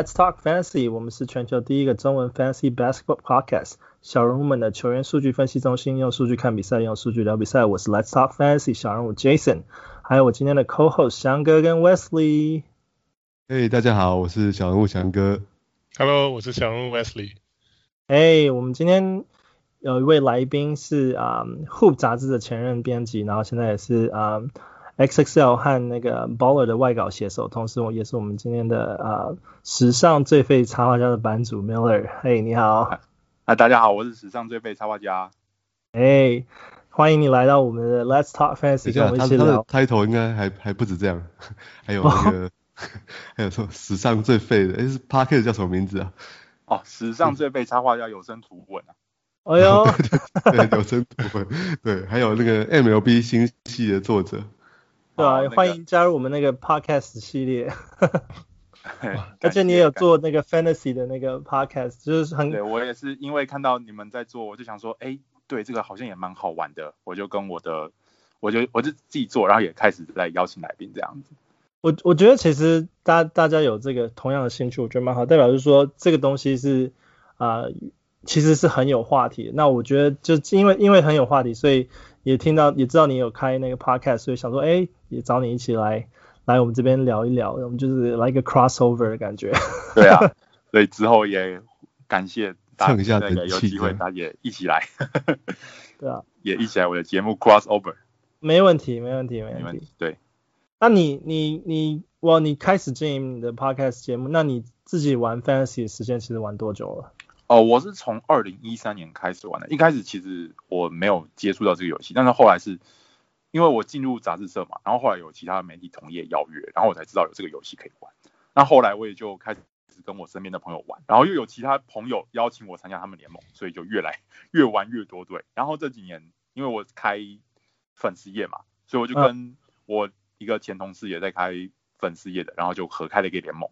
Let's talk fantasy. 我们是全球第一个中文 fantasy basketball podcast。小人物们的球员数据分析中心，用数据看比赛，用数据聊比赛。我是 Let's talk fantasy 小人物 Jason，还有我今天的 co-host 翔哥跟 Wesley。Hey，大家好，我是小人物翔哥。Hello，我是小人物 Wesley。Hey，我们今天有一位来宾是啊、um, Hoop 杂志的前任编辑，然后现在也是啊。Um, XXL 和那个 Baller 的外稿写手，同时我也是我们今天的呃史上最废插画家的版主 Miller。嘿，你好。啊，大家好，我是史上最废插画家。哎，欢迎你来到我们的 Let's Talk Fantasy，跟我们一起聊。开头应该还还不止这样，还有那个 还有说史上最废的，哎，是 Parker 叫什么名字啊？哦，史上最废插画家有声图文啊。哎呦，对，有声图文，对，还有那个 MLB 新系的作者。对啊，欢迎加入我们那个 podcast 系列，而且你也有做那个 fantasy 的那个 podcast，就是很对，我也是因为看到你们在做，我就想说，哎，对，这个好像也蛮好玩的，我就跟我的，我就我就自己做，然后也开始来邀请来宾这样子。我我觉得其实大大家有这个同样的兴趣，我觉得蛮好，代表就是说这个东西是啊、呃，其实是很有话题。那我觉得就因为因为很有话题，所以。也听到也知道你有开那个 podcast，所以想说，哎，也找你一起来来我们这边聊一聊，我们就是来一个 crossover 的感觉。对啊，所以之后也感谢大家那个有机会，大家也一起来。对啊，也一起来我的节目 crossover。没问题，没问题，没问题。对，那你你你，哇，你开始经营你的 podcast 节目，那你自己玩 fantasy 的时间其实玩多久了？哦，我是从二零一三年开始玩的。一开始其实我没有接触到这个游戏，但是后来是因为我进入杂志社嘛，然后后来有其他媒体同业邀约，然后我才知道有这个游戏可以玩。那后来我也就开始跟我身边的朋友玩，然后又有其他朋友邀请我参加他们联盟，所以就越来 越玩越多队。然后这几年因为我开粉丝页嘛，所以我就跟我一个前同事也在开粉丝页的，然后就合开了一个联盟。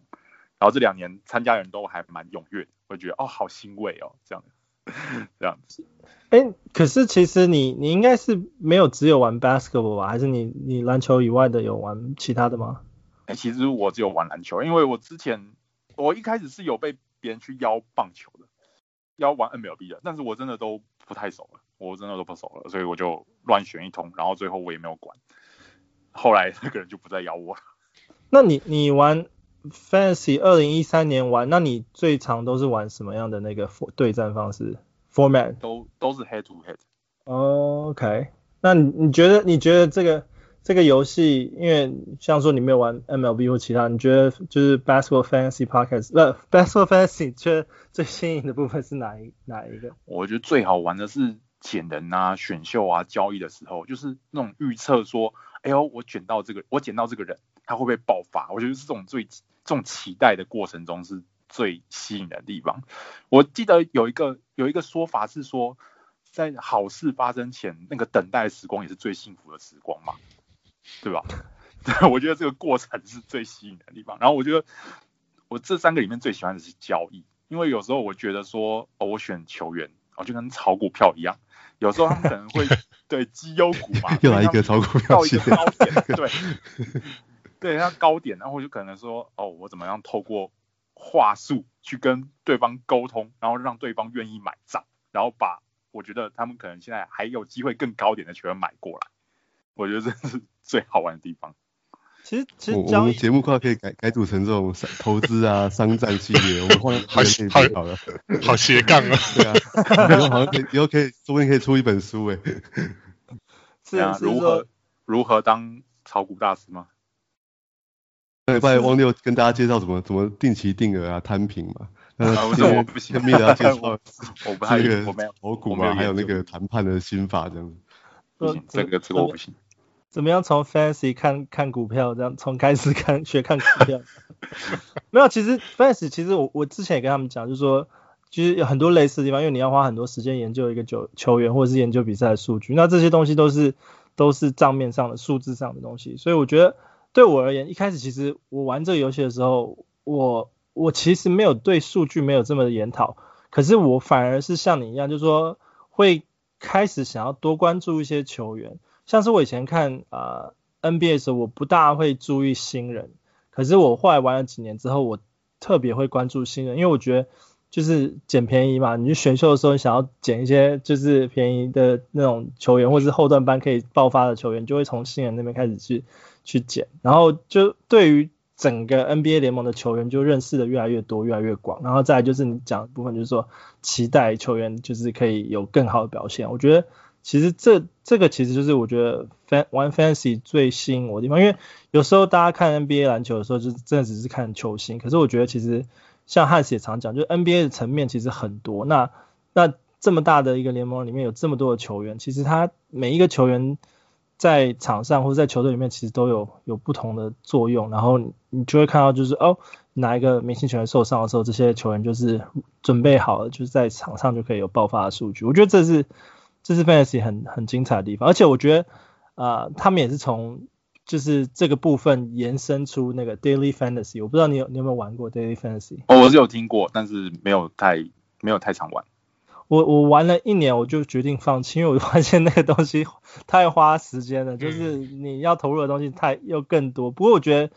然后这两年参加人都还蛮踊跃的，我觉得哦好欣慰哦，这样 这样子。哎，可是其实你你应该是没有只有玩 basketball 吧？还是你你篮球以外的有玩其他的吗？哎，其实我只有玩篮球，因为我之前我一开始是有被别人去邀棒球的，邀玩 MLB 的，但是我真的都不太熟了，我真的都不熟了，所以我就乱选一通，然后最后我也没有管。后来那个人就不再邀我了。那你你玩？Fantasy 二零一三年玩，那你最常都是玩什么样的那个对战方式？Format 都都是 Head to Head。OK，那你你觉得你觉得这个这个游戏，因为像说你没有玩 MLB 或其他，你觉得就是 Basketball Fantasy Podcast，呃，Basketball Fantasy 觉得最新颖的部分是哪一哪一个？我觉得最好玩的是捡人啊、选秀啊、交易的时候，就是那种预测说，哎呦，我捡到这个，我捡到这个人。他会不会爆发？我觉得是这种最这种期待的过程中是最吸引的地方。我记得有一个有一个说法是说，在好事发生前，那个等待的时光也是最幸福的时光嘛，对吧？对，我觉得这个过程是最吸引的地方。然后我觉得我这三个里面最喜欢的是交易，因为有时候我觉得说，哦，我选球员，哦，就跟炒股票一样，有时候他们可能会 对绩优股嘛，又来一个炒股票，到一个高点，对。对，他高点，然后就可能说，哦，我怎么样透过话术去跟对方沟通，然后让对方愿意买账，然后把我觉得他们可能现在还有机会更高点的球员买过来，我觉得这是 最好玩的地方。其实，其实我，我们节目快可以改改组成这种投资啊、商战系列，我们换好好了，好斜杠啊，对啊，以后好像可以，以后可以说不定可以出一本书 哎。是啊，如何如何当炒股大师吗？对，不然忘记跟大家介绍怎么怎么定期定额啊、摊平嘛。啊，我不行，跟大家介绍 我不太，这个我没有炒股嘛，还有那个谈判的心法这样子。不行，这个这个我不行。怎么样从 fantasy 看看股票这样？从开始看学看股票？没有，其实 fantasy 其实我我之前也跟他们讲，就是说其实有很多类似的地方，因为你要花很多时间研究一个球球员或者是研究比赛的数据，那这些东西都是都是账面上的数字上的东西，所以我觉得。对我而言，一开始其实我玩这个游戏的时候，我我其实没有对数据没有这么的研讨，可是我反而是像你一样，就是说会开始想要多关注一些球员，像是我以前看啊、NBA 的时候，我不大会注意新人，可是我后来玩了几年之后，我特别会关注新人，因为我觉得就是捡便宜嘛。你去选秀的时候，你想要捡一些就是便宜的那种球员，或是后段班可以爆发的球员，就会从新人那边开始去去捡。然后就对于整个 NBA 联盟的球员就认识的越来越多，越来越广。然后再来就是你讲的部分，就是说期待球员就是可以有更好的表现。我觉得。其实这这个其实就是我觉得 fan 玩 fantasy 最吸引我的地方，因为有时候大家看 NBA 篮球的时候，就真的只是看球星。可是我觉得其实像汉斯也常讲，就是 NBA 的层面其实很多。那那这么大的一个联盟里面有这么多的球员，其实他每一个球员在场上或者在球队里面，其实都有有不同的作用。然后你就会看到，就是哦，哪一个明星球员受伤的时候，这些球员就是准备好了，就是在场上就可以有爆发的数据。我觉得这是。这是 fantasy 很很精彩的地方，而且我觉得啊、他们也是从就是这个部分延伸出那个 daily fantasy。我不知道你有你有没有玩过 daily fantasy？哦，我是有听过，但是没有太没有太常玩。我我玩了一年，我就决定放弃，因为我发现那个东西 太花时间了，就是你要投入的东西太又更多。不过我觉得。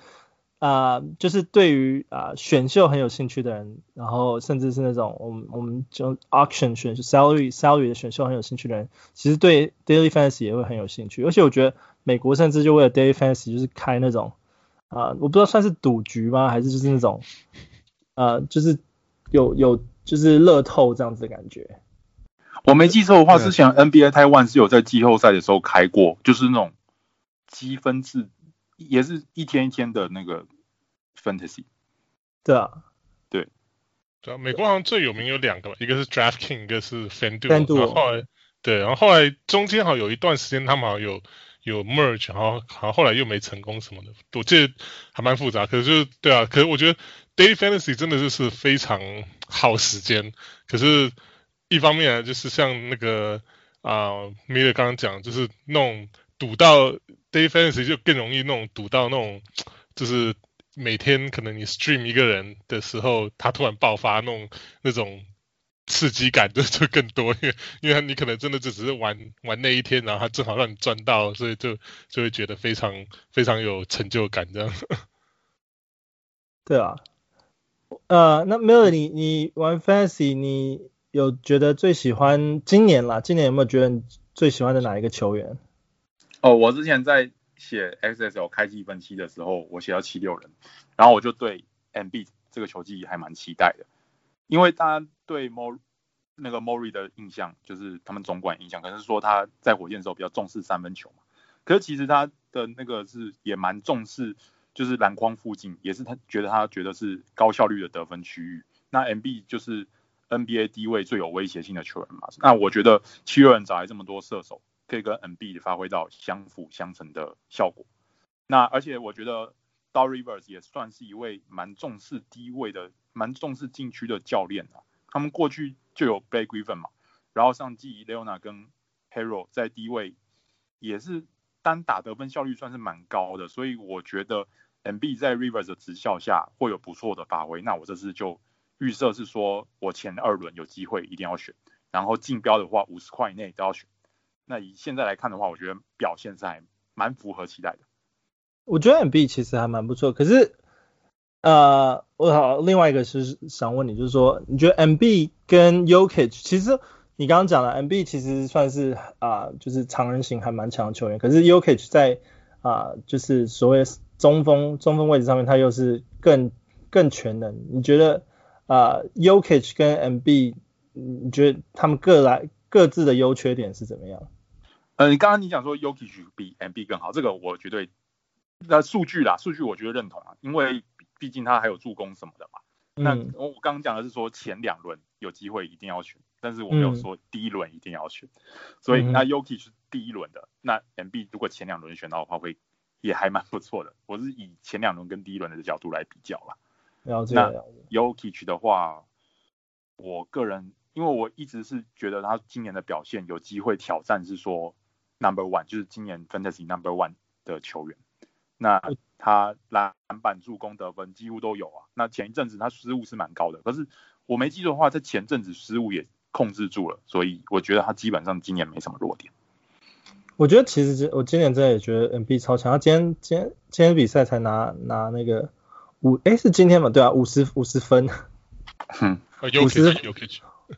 啊、呃，就是对于啊、呃、选秀很有兴趣的人，然后甚至是那种我们我们就 auction 选秀 salary salary 的选秀很有兴趣的人，其实对 daily fantasy 也会很有兴趣。而且我觉得美国甚至就为了 daily fantasy 就是开那种啊、呃，我不知道算是赌局吗，还是就是那种呃，就是有有就是乐透这样子的感觉。我没记错的话，之前 NBA Taiwan 是有在季后赛的时候开过，就是那种积分制。也是一天一天的那个 fantasy，对啊，对，对啊，美国好像最有名有两个吧，一个是 DraftKings，一个是 FanDuel，FanDuel 然后后来对，然后后来中间好像有一段时间他们好像有有 merge，然后好像后来又没成功什么的，我记得还蛮复杂，可是就是对啊，可是我觉得 Day Fantasy 真的就是非常耗时间，可是一方面就是像那个啊 Miller 刚刚讲，就是那种赌到。Day fantasy 就更容易那种赌到那种，就是每天可能你 stream 一个人的时候，他突然爆发那种那种刺激感就就更多，因为因为你可能真的就只是玩玩那一天，然后他正好让你赚到，所以就就会觉得非常非常有成就感这样。对啊，呃，那 Melody 你玩 fantasy 你有觉得最喜欢今年啦？今年有没有觉得你最喜欢的哪一个球员？哦，我之前在写 XSL 开季分析的时候，我写到七六人，然后我就对 MB 这个球季还蛮期待的，因为大家对 Mo 那个 Mori 的印象就是他们总管印象，可能是说他在火箭的时候比较重视三分球嘛，可是其实他的那个是也蛮重视，就是篮筐附近也是他觉得他觉得是高效率的得分区域，那 M B 就是 NBA 低位最有威胁性的球员嘛，那我觉得七六人找来这么多射手。可以跟 M B 发挥到相辅相成的效果。那而且我觉得 Doc Rivers 也算是一位蛮重视低位的、蛮重视禁区的教练啊。他们过去就有 Blake Griffin 嘛，然后上季 Leonard 跟 Hero 在低位也是单打得分效率算是蛮高的，所以我觉得 M B 在 Rivers 的执教下会有不错的发挥。那我这次就预设是说我前二轮有机会一定要选，然后竞标的话五十块以内都要选。那以现在来看的话，我觉得表现是还蛮符合期待的。我觉得 M B 其实还蛮不错，可是呃，我好另外一个是想问你，就是说你觉得 M B 跟 Jokic，其实你刚刚讲了 M B 其实算是啊、就是常人型还蛮强的球员，可是 Jokic 在啊、就是所谓中锋中锋位置上面，他又是更更全能。你觉得啊、呃、Jokic 跟 Embiid，你觉得他们各来？各自的优缺点是怎么样？呃，你刚刚你讲说 Jokic 比 Embiid 更好，这个我绝对，那数据啦，数据我觉得认同啊，因为毕竟他还有助攻什么的嘛。嗯、那我刚刚讲的是说前两轮有机会一定要选，但是我没有说第一轮一定要选，嗯、所以那 Jokic 是第一轮的，那 Embiid 如果前两轮选到的话，会也还蛮不错的。我是以前两轮跟第一轮的角度来比较啦。了解。那 Yokich 的话，我个人。因为我一直是觉得他今年的表现有机会挑战，是说 number one，就是今年 fantasy number one 的球员。那他篮板、助攻、得分几乎都有啊。那前一阵子他失误是蛮高的，可是我没记错的话，在前阵子失误也控制住了，所以我觉得他基本上今年没什么弱点。我觉得其实我今年真的也觉得 Embiid 超强，他今天今天今天比赛才拿拿那个五哎是今天嘛？对啊，五十 五十分。嗯，五十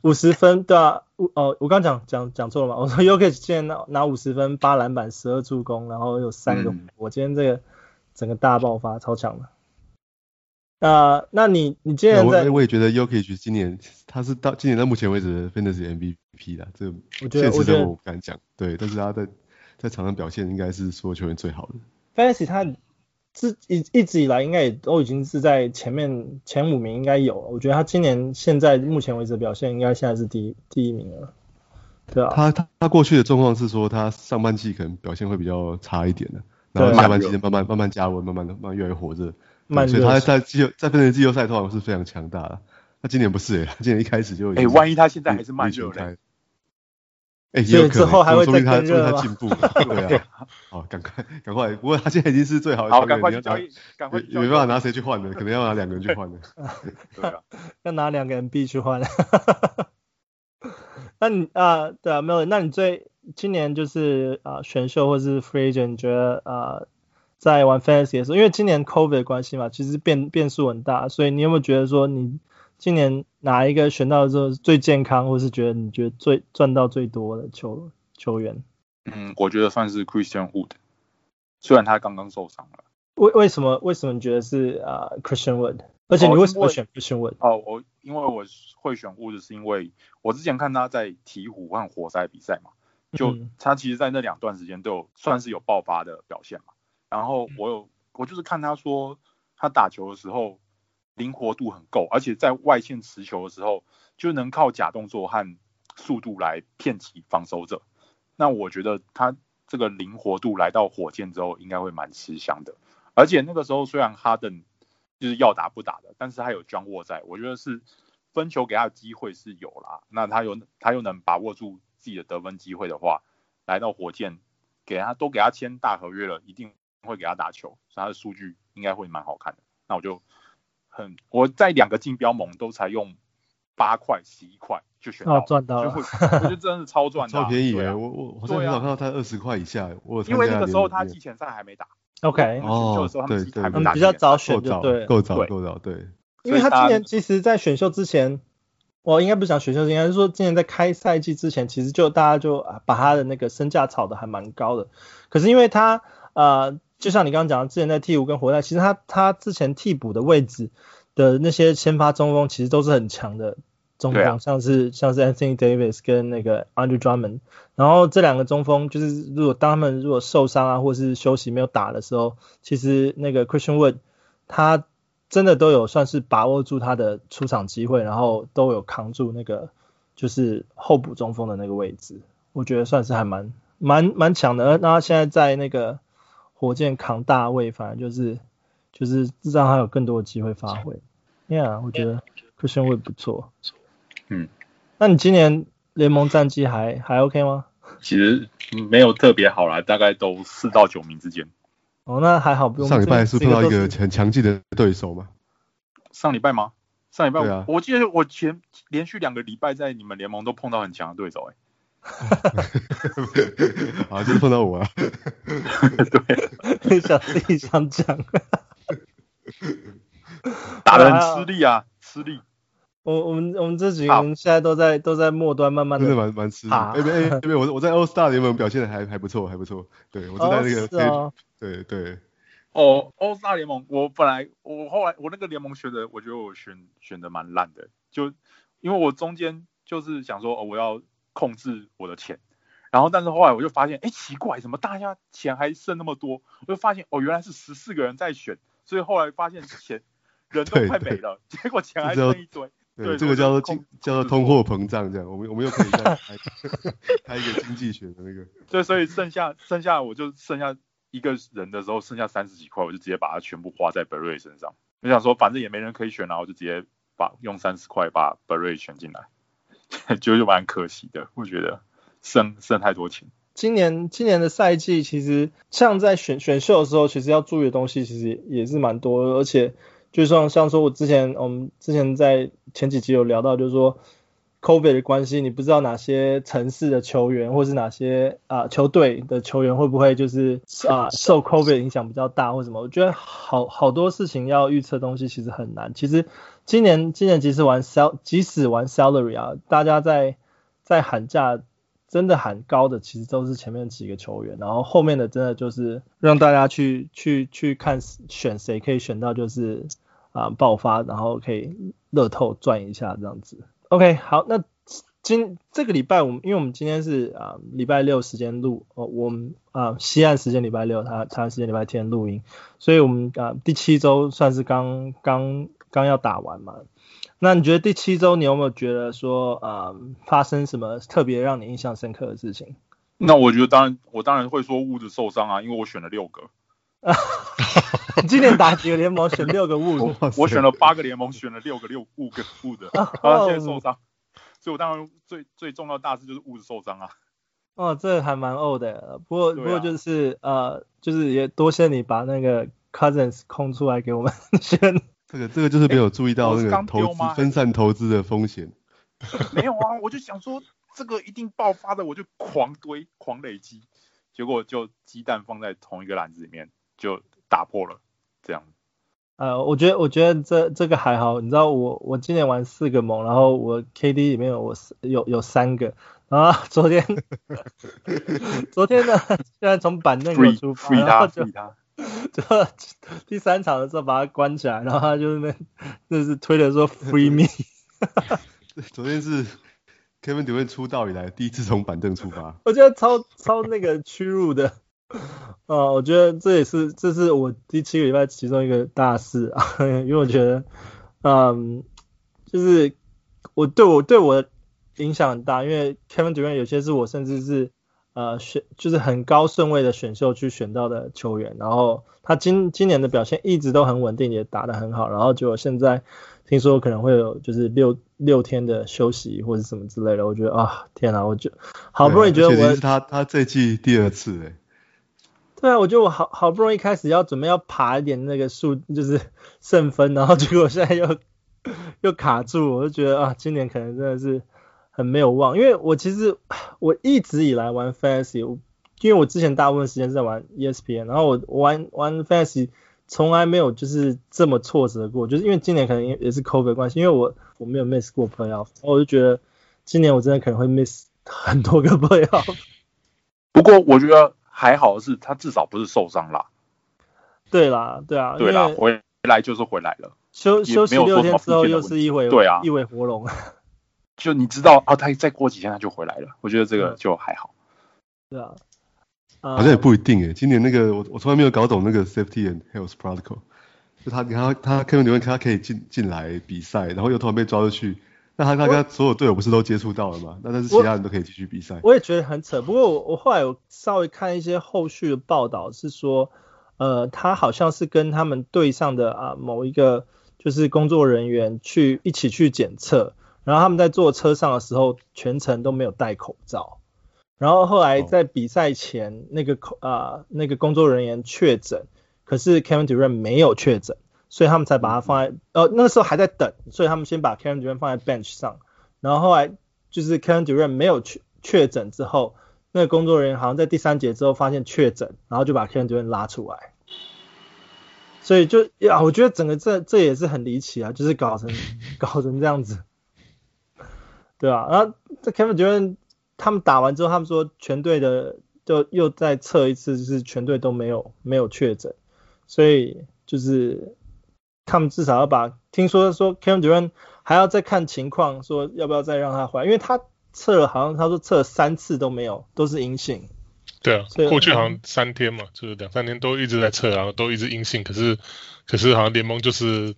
五十分对啊，哦我刚讲讲讲错了嘛？我说 Jokic 今天拿拿五十分，八篮板，十二助攻，然后有三个，嗯、我今天这个整个大爆发，超强的。啊、呃，那你你今年在？我我也觉得 y o k i c 今年他是到今年到目前为止的 Fantasy MVP 啦，这个现实我不敢讲，对，但是他在在场上表现应该是所有球员最好的。Fantasy 他自一一直以来应该也都已经是在前面前五名应该有，我觉得他今年现在目前为止的表现应该现在是第一第一名了。对啊，他他他过去的状况是说他上半季可能表现会比较差一点的，然后下半季慢慢慢慢加温，慢慢的慢慢越来越火热。所以他在季后在分成季后赛通常是非常强大的。他今年不是诶，他今年一开始就哎、欸，万一他现在还是慢热嘞？哎、欸，也有可能，之后还会再更热他进步，对啊。好，赶快赶快，不过他现在已经是最好的球员，赶快交易，赶快没办法拿谁去换的，可能要拿两个人去换的。对啊，要拿两个人 B 去换。那你啊，对啊，没有，那你最今年就是啊选秀或是 free agent，你觉得啊？在玩 Fantasy 的时候，因为今年 COVID 的关系嘛，其实变变数很大，所以你有没有觉得说，你今年哪一个选到的时候最健康，或是觉得你觉得最赚到最多的球球员？嗯，我觉得算是 Christian Wood，虽然他刚刚受伤了。为为什么为什么你觉得是啊、uh, Christian Wood？而且你为什么会选 Christian Wood？哦，我因为我会选 Wood 是因为我之前看他在鹈鹕和活塞比赛嘛，就他其实在那两段时间都有算是有爆发的表现嘛。然后我有，我就是看他说，他打球的时候灵活度很够，而且在外线持球的时候就能靠假动作和速度来骗起防守者。那我觉得他这个灵活度来到火箭之后，应该会蛮吃香的。而且那个时候虽然哈登就是要打不打的，但是他有 John Wall 在，我觉得是分球给他的机会是有啦。那他有他又能把握住自己的得分机会的话，来到火箭给他都给他签大合约了，一定。会给他打球，所以他的数据应该会蛮好看的。那我就很我在两个竞标盟都才用八块十一块就选到，赚到了，我觉得真的是超 赚的，超便宜哎！我我我很少看到他二十块以下，我因为那个时候他季前赛还没打，OK，哦，对对，他们比较早选就对，够早够早对。因为他今年其实，在选秀之前，我应该不是讲选秀，应该是说今年在开赛季之前，其实就大家就把他的那个身价炒得还蛮高的。可是因为他呃。就像你刚刚讲的，之前在替补跟活塞，其实他他之前替补的位置的那些先发中锋，其实都是很强的中锋，啊，像是像是 Anthony Davis 跟那个 Andrew Drummond。然后这两个中锋，就是如果当他们如果受伤啊，或是休息没有打的时候，其实那个 Christian Wood 他真的都有算是把握住他的出场机会，然后都有扛住那个就是候补中锋的那个位置，我觉得算是还蛮蛮蛮强的。那他现在在那个。火箭扛大位，反而就是就是让他有更多的机会发挥。Yeah，我觉得 Christian 会不错。嗯，那你今年联盟战绩还还 OK 吗？其实没有特别好啦，大概都四到九名之间。哦，那还好不用。上礼拜是碰到一个很强劲的对手吗？上礼拜吗？上礼拜，啊、我记得我前连续两个礼拜在你们联盟都碰到很强的对手，欸，好，就是碰到我啊。对，想自己想讲，打的很吃力啊，吃力。我我们我们这几个人现在都在都在末端，慢慢的，真的蛮蛮吃力。哎哎哎，我我在 All Star 联盟表现的还还不错，还不错。对，我就在那个，哦对对。哦，All Star 联盟，我本来我后来我那个联盟选的，我觉得我选选的蛮烂的，就因为我中间就是想说，哦，我要。控制我的钱，然后但是后来我就发现，哎，奇怪，怎么大家钱还剩那么多？我就发现，哦，原来是十四个人在选，所以后来发现钱人都快没了，结果钱还剩一堆。对，对，这个叫做经叫做通货膨胀，这样我们我们又可以再开开一个经济学的那个。对，所以剩下剩下我就剩下一个人的时候，剩下三十几块，我就直接把它全部花在 b e r r y 身上。我想说，反正也没人可以选，然后我就直接把用三十块把 b e r r y 选进来。就就蛮可惜的，我觉得剩剩太多钱。今年今年的赛季其实像在选选秀的时候，其实要注意的东西其实也是蛮多的，而且就像像说我之前我们之前在前几集有聊到，就是说 COVID 的关系，你不知道哪些城市的球员或是哪些啊、球队的球员会不会就是啊、受 COVID 影响比较大或什么？我觉得好好多事情要预测东西其实很难。其实今年今年即使玩 sal 即使玩 salary 啊，大家在在喊价。真的喊高的其实都是前面几个球员，然后后面的真的就是让大家去去去看选谁可以选到就是啊、爆发，然后可以乐透赚一下这样子。OK，好，那今这个礼拜我们因为我们今天是啊、呃、礼拜六时间录，哦我们啊、西岸时间礼拜六，他他时间礼拜天录音，所以我们啊、第七周算是刚刚刚要打完嘛。那你觉得第七周你有没有觉得说，呃，发生什么特别让你印象深刻的事情？那我觉得当然，我当然会说物质受伤啊，因为我选了六个。你 今年打几个联盟选六个物的？我选了八个联盟选了六个六物个物的，他 现在受伤，所以我当然最最重要的大事就是物质受伤啊。哦，这还蛮呕的，不过、啊、不过就是呃，就是也多谢你把那个 Cousins 空出来给我们 选。这个这个就是没有注意到那个投资分散投资的风险。没有啊，我就想说这个一定爆发的，我就狂堆狂累积，结果就鸡蛋放在同一个篮子里面就打破了，这样。呃，我觉得我觉得这这个还好，你知道我我今年玩四个盟，然后我 KD 里面有我有有三个，然后 昨天 昨天呢，现在从板凳出发，然后就。就第三场的时候把他关起来，然后他就那那是推的说 free me。昨天是 Kevin Durant 出道以来第一次从板凳出发，我觉得超超那个屈辱的。啊，我觉得这也是这是我第七个礼拜其中一个大事啊，因为我觉得，嗯，就是我对我对我的影响很大，因为 Kevin Durant 有些是我甚至是。呃，选就是很高顺位的选秀去选到的球员，然后他今今年的表现一直都很稳定，也打得很好，然后结果现在听说可能会有就是六六天的休息或者什么之类的，我觉得啊，天哪，我就好不容易觉得我是他他这季第二次哎，对啊，我觉得我好好不容易开始要准备要爬一点那个数就是 胜分，然后结果现在又 又卡住，我就觉得啊，今年可能真的是。很没有望，因为我其实我一直以来玩 Fantasy，因为我之前大部分时间是在玩 ESPN，然后我玩玩 Fantasy 从来没有就是这么挫折过，就是因为今年可能也是 COVID 关系，因为我我没有 miss 过 Playoff，我就觉得今年我真的可能会 miss 很多个 Playoff。不过我觉得还好的是，他至少不是受伤啦。对啦，对啊，对啦，回来就是回来了，休休息六天之后又是一回对啊，一尾活龙。就你知道啊，他再过几天他就回来了，我觉得这个就还好。对啊，好像也不一定诶。今年那个我我从来没有搞懂那个 safety and health protocol，就他你看他 Kevin Durant 他可以进进来比赛，然后又突然被抓出去，那他他跟他所有队友不是都接触到了吗？那但是其他人都可以继续比赛。我也觉得很扯，不过我我后来有稍微看一些后续的报道，是说呃他好像是跟他们队上的啊某一个就是工作人员去一起去检测。然后他们在坐车上的时候，全程都没有戴口罩。然后后来在比赛前，那个口啊、那个工作人员确诊，可是 Kevin Durant 没有确诊，所以他们才把他放在呃那个时候还在等，所以他们先把 Kevin Durant 放在 bench 上。然后后来就是 Kevin Durant 没有确确诊之后，那个工作人员好像在第三节之后发现确诊，然后就把 Kevin Durant 拉出来。所以就呀，我觉得整个这这也是很离奇啊，就是搞成搞成这样子。对啊，然后这 Kevin Durant 他们打完之后，他们说全队的就又再测一次，就是全队都没有没有确诊，所以就是他们至少要把听说说 Kevin Durant 还要再看情况，说要不要再让他回来，因为他测了好像他说测了三次都没有，都是阴性。对啊，过去好像三天嘛，就是两三天都一直在测，然后都一直阴性，可是可是好像联盟就是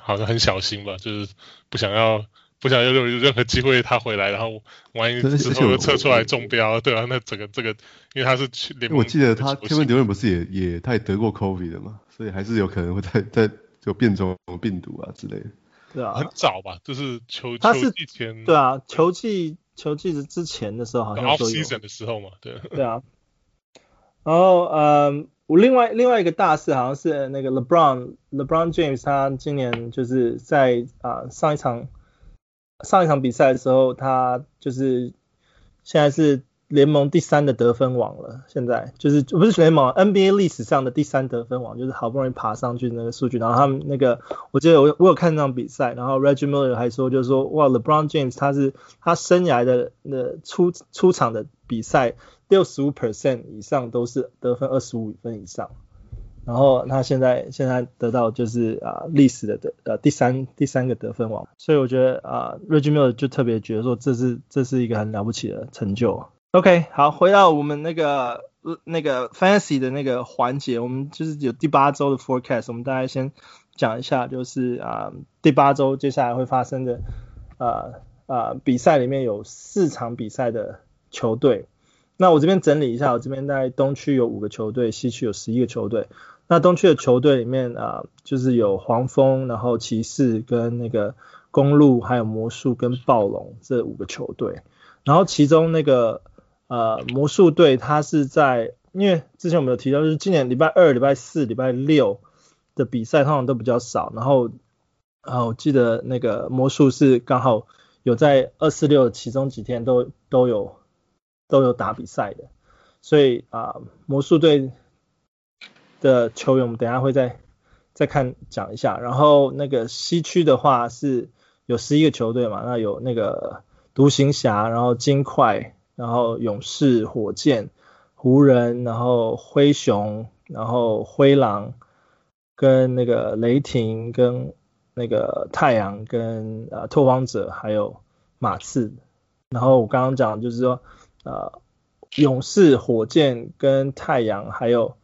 好像很小心吧，就是不想要。不想有任何机会他回来，然后万一之后又测出来中标，对啊，那整个这个，因为他是去联盟，我记得他 Kevin Durant 不是也也他也得过 COVID 的嘛，所以还是有可能会在在就变种病毒啊之类的。对啊，很早吧，就是球他是球季前，对啊，球季球季之前的时候好像 off season 的时候嘛，对。对啊。然后呃，我另外另外一个大事好像是那个 LeBron LeBron James 他今年就是在啊、呃、上一场。上一场比赛的时候，他就是现在是联盟第三的得分王了。现在就是不是联盟 NBA 历史上的第三得分王，就是好不容易爬上去那个数据。然后他们那个，我记得我我有看那场比赛，然后 Reggie Miller 还说，就是说哇，LeBron James 他是他生涯的那出出场的比赛六十五 percent 以上都是得分二十五分以上。然后他现在现在得到就是啊历史的得呃第三第三个得分王，所以我觉得啊 Reggie Miller 就特别觉得说这是这是一个很了不起的成就。OK，好，回到我们那个那个 Fantasy 的那个环节，我们就是有第八周的 Forecast，我们大概先讲一下，就是啊第八周接下来会发生的啊啊比赛里面有四场比赛的球队。那我这边整理一下，我这边在东区有五个球队，西区有十一个球队。那东区的球队里面啊，就是有黄蜂，然后骑士跟那个公鹿，还有魔术跟暴龙这五个球队。然后其中那个呃魔术队，它是在因为之前我们有提到，就是今年礼拜二、礼拜四、礼拜六的比赛通常都比较少。然后啊，我记得那个魔术是刚好有在二四六其中几天都都有都有打比赛的，所以啊魔术队。的球员，我们等下会再再看讲一下。然后那个西区的话是有十一个球队嘛，那有那个独行侠，然后金块，然后勇士、火箭、湖人，然后灰熊，然后灰狼，跟那个雷霆，跟那个太阳，跟呃拓荒者，还有马刺。然后我刚刚讲就是说，呃，勇士、火箭跟太阳还有。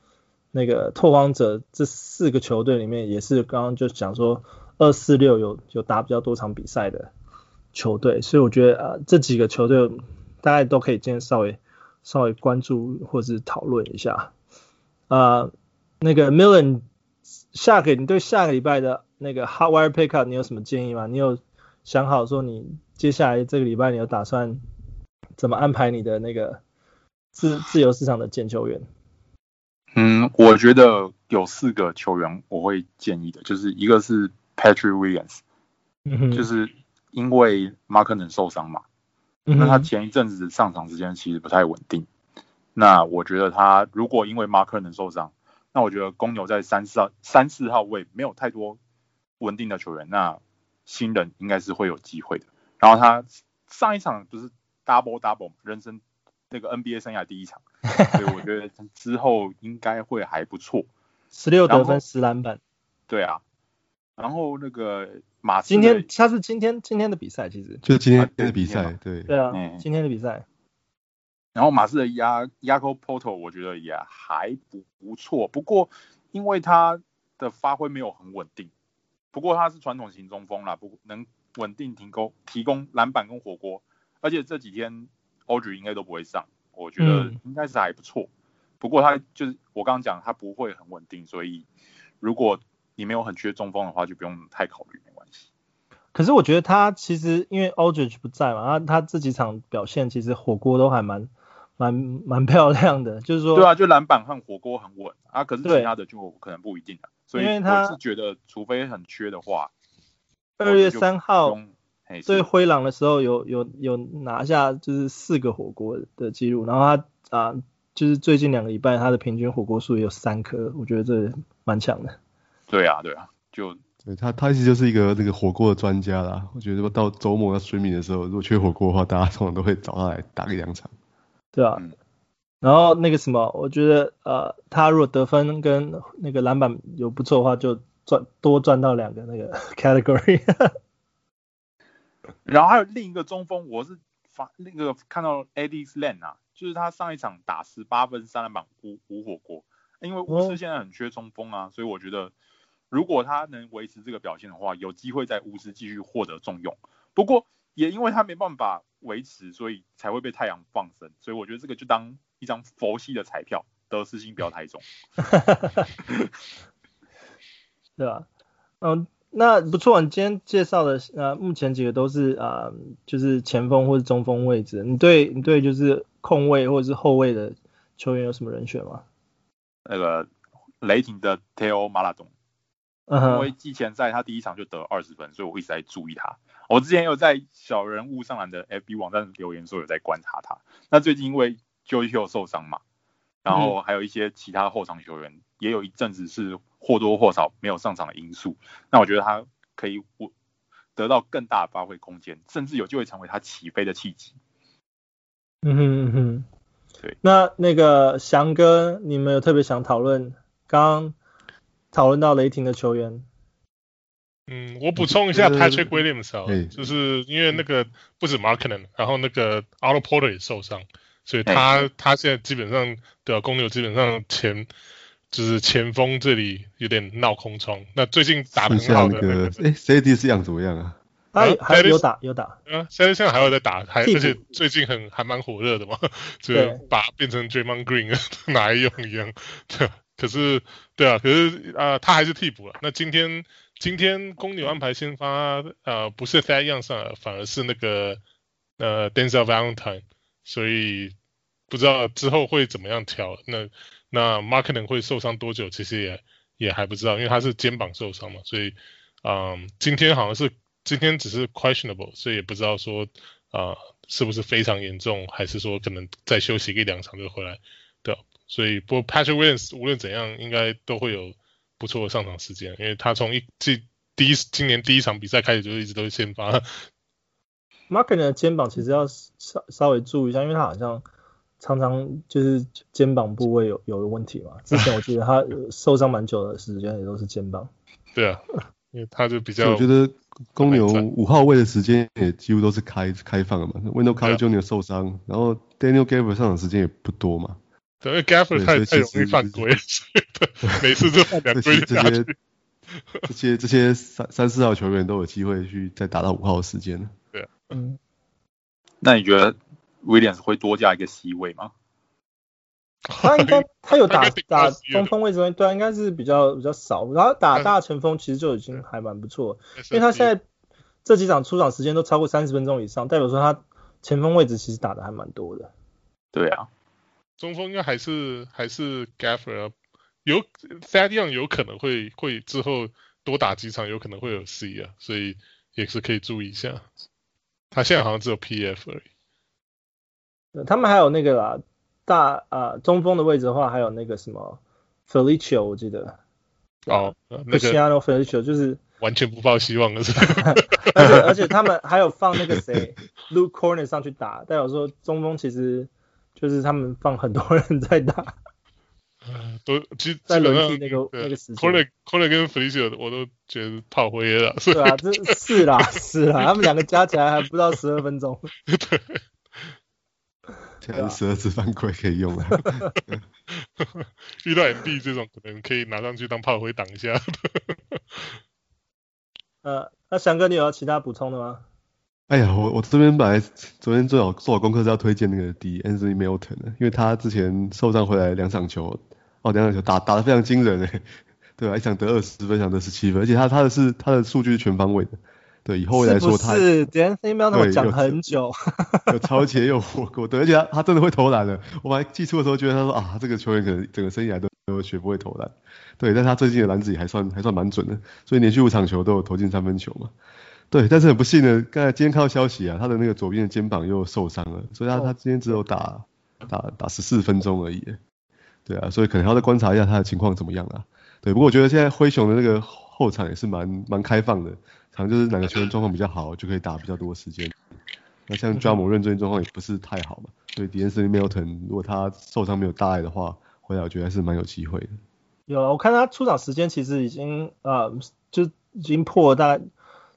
那个拓荒者这四个球队里面，也是刚刚就讲说二四六有有打比较多场比赛的球队，所以我觉得啊、呃、这几个球队大概都可以今天稍微稍微关注或是讨论一下。啊、那个 Millen 下个你对下个礼拜的那个 Hot Wire Pickup 你有什么建议吗？你有想好说你接下来这个礼拜你有打算怎么安排你的那个自自由市场的捡球员？嗯，我觉得有四个球员我会建议的，就是一个是 Patrick Williams，嗯哼，就是因为 Markkanen 受伤嘛，嗯，那他前一阵子上场时间其实不太稳定，那我觉得他如果因为 Markkanen 受伤，那我觉得公牛在三四号三四号位没有太多稳定的球员，那新人应该是会有机会的。然后他上一场不是 double double 人生。那个 NBA 生涯第一场，所以我觉得之后应该会还不错。十六得分，十篮板。对啊，然后那个马刺今天他是今天今天的比赛，其实就是今天的比赛，对对啊，今天的比赛。然后马刺的 Jakob Poeltl 我觉得也还不不错，不过因为他的发挥没有很稳定，不过他是传统型中锋啦，不能稳定提供提供篮板跟火锅，而且这几天。Aldridge 应该都不会上，我觉得应该是还不错。嗯、不过他就是我刚刚讲，他不会很稳定，所以如果你没有很缺中锋的话，就不用太考虑，没关系。可是我觉得他其实因为 Aldridge 不在嘛，他他这几场表现其实火锅都还蛮蛮蛮漂亮的，就是说。对啊，就篮板和火锅很稳啊，可是其他的就可能不一定了。所以他是觉得，除非很缺的话，二月三号。所以灰狼的时候有有有拿下就是四个火锅的记录，然后他啊就是最近两个礼拜他的平均火锅数也有三颗，我觉得这蛮强的。对啊对啊，就对他他其实就是一个那个火锅的专家啦。我觉得到周末要睡眠的时候，如果缺火锅的话，大家通常都会找他来打个两场。对啊，嗯、然后那个什么，我觉得呃他如果得分跟那个篮板有不错的话，就赚多赚到两个那个 category。然后还有另一个中锋，我是发那个看到 Alex Len 啊，就是他上一场打十八分三篮板五五火锅，因为巫师现在很缺中锋啊，所以我觉得如果他能维持这个表现的话，有机会在巫师继续获得重用。不过也因为他没办法维持，所以才会被太阳放生，所以我觉得这个就当一张佛系的彩票，得失心不要太重。对吧？嗯。那不错，你今天介绍的呃，目前几个都是啊、呃，就是前锋或者中锋位置。你对你对就是控卫或者是后卫的球员有什么人选吗？那个雷霆的 Theo Maledon。因为季前赛他第一场就得二十分，所以我一直在注意他。我之前有在小人物上篮的 FB 网站留言说有在观察他。那最近因为 George Hill 受伤嘛，然后还有一些其他后场球员、嗯、也有一阵子是或多或少没有上场的因素。那我觉得他可以我得到更大的发挥空间，甚至有机会成为他起飞的契机。嗯哼嗯哼，对。那那个翔哥，你们有特别想讨论？刚刚讨论到雷霆的球员。嗯，我补充一下 Patrick Williams 啊、哦，就是因为那个不止 Markkanen，然后那个 Otto Porter 也受伤，所以他他现在基本上对啊，公牛基本上前就是前锋这里有点闹空窗。那最近打得很好的那个，哎，CD 这样怎么样啊？还还有打有打，啊，现在现在还有在打，还而且最近很还蛮火热的嘛，就把变成 Draymond Green 拿来 用一样，对，可是对啊，可是啊、呃，他还是替补了。那今天。今天公牛安排先发，呃，不是 Thad Young 上，反而是那个呃 Denzel Valentine，所以不知道之后会怎么样调。那那 Markkanen 会受伤多久，其实也也还不知道，因为他是肩膀受伤嘛，所以嗯、今天好像是今天只是 questionable，所以也不知道说啊、呃、是不是非常严重，还是说可能再休息一两场就回来。对，所以不过 Patrick Williams 无论怎样应该都会有。不错的上场时间，因为他从一季第一今年第一场比赛开始就一直都是先发。Markkanen 的肩膀其实要稍稍微注意一下，因为他好像常常就是肩膀部位有有问题嘛。之前我记得他受伤蛮久的时间也都是肩膀。对啊，因为他就比较。我觉得公牛五号位的时间也几乎都是开开放的嘛。Window Carter Jr. 受伤，然后 Daniel Gafford 上场时间也不多嘛。因为 Gafford 太太容易犯规，每次都犯两规 这些这些这些三三四号球员都有机会去再打到五号的时间了。对啊，嗯。那你觉得 Williams 会多加一个 C 位吗？他应该他有打打中锋位置，对，应该是比较比较少。然后打大前锋其实就已经还蛮不错，因为他现在这几场出场时间都超过三十分钟以上，代表说他前锋位置其实打的还蛮多的。对啊。中锋应该还是还是 Gafford 有 Thad Young 有可能会会之后多打几场，有可能会有 C 啊，所以也是可以注意一下。他现在好像只有 PF 而已。他们还有那个啦，大啊、呃、中锋的位置的话，还有那个什么 Felicio 我记得。哦，那个 Cristiano Felicio 就是完全不抱希望的是。而且而且他们还有放那个谁 Luke Corner 上去打，代表说中锋其实。就是他们放很多人在打，嗯，都基在轮替那个那个时间。，Corner Corner 跟 Felicio 我都觉得炮灰了。对啊，这是啦 是啦，他们两个加起来还不到十二分钟。对，现在十二次犯规可以用了。遇到 MB 这种可能可以拿上去当炮灰挡一下。呃，那翔哥你有其他补充的吗？哎呀，我我这边本来昨天做好做好功课是要推荐那个 De'Anthony Milton 的，因为他之前受伤回来两场球，哦两场球打打得非常惊人哎，对吧？一场得二十分，一场得十七分，而且他他的是他的数据是全方位的，对，以后来说他是 De'Anthony Melton 讲很久，有超前又火锅，对，而且他他真的会投篮的，我本来季初的时候觉得他说啊这个球员可能整个生涯都都学不会投篮，对，但他最近的篮子也还算还算蛮准的，所以连续五场球都有投进三分球嘛。对，但是很不幸的，刚才今天看到消息啊，他的那个左边的肩膀又受伤了，所以他他今天只有打打打十四分钟而已。对啊，所以可能要再观察一下他的情况怎么样啊。对，不过我觉得现在灰熊的那个后场也是蛮蛮开放的，常就是哪个球员状况比较好，就可以打比较多时间。那像詹姆斯最近状况也不是太好嘛，所以 De'Anthony Melton 如果他受伤没有大碍的话，回来我觉得还是蛮有机会的。有，我看他出场时间其实已经呃就已经破了大概。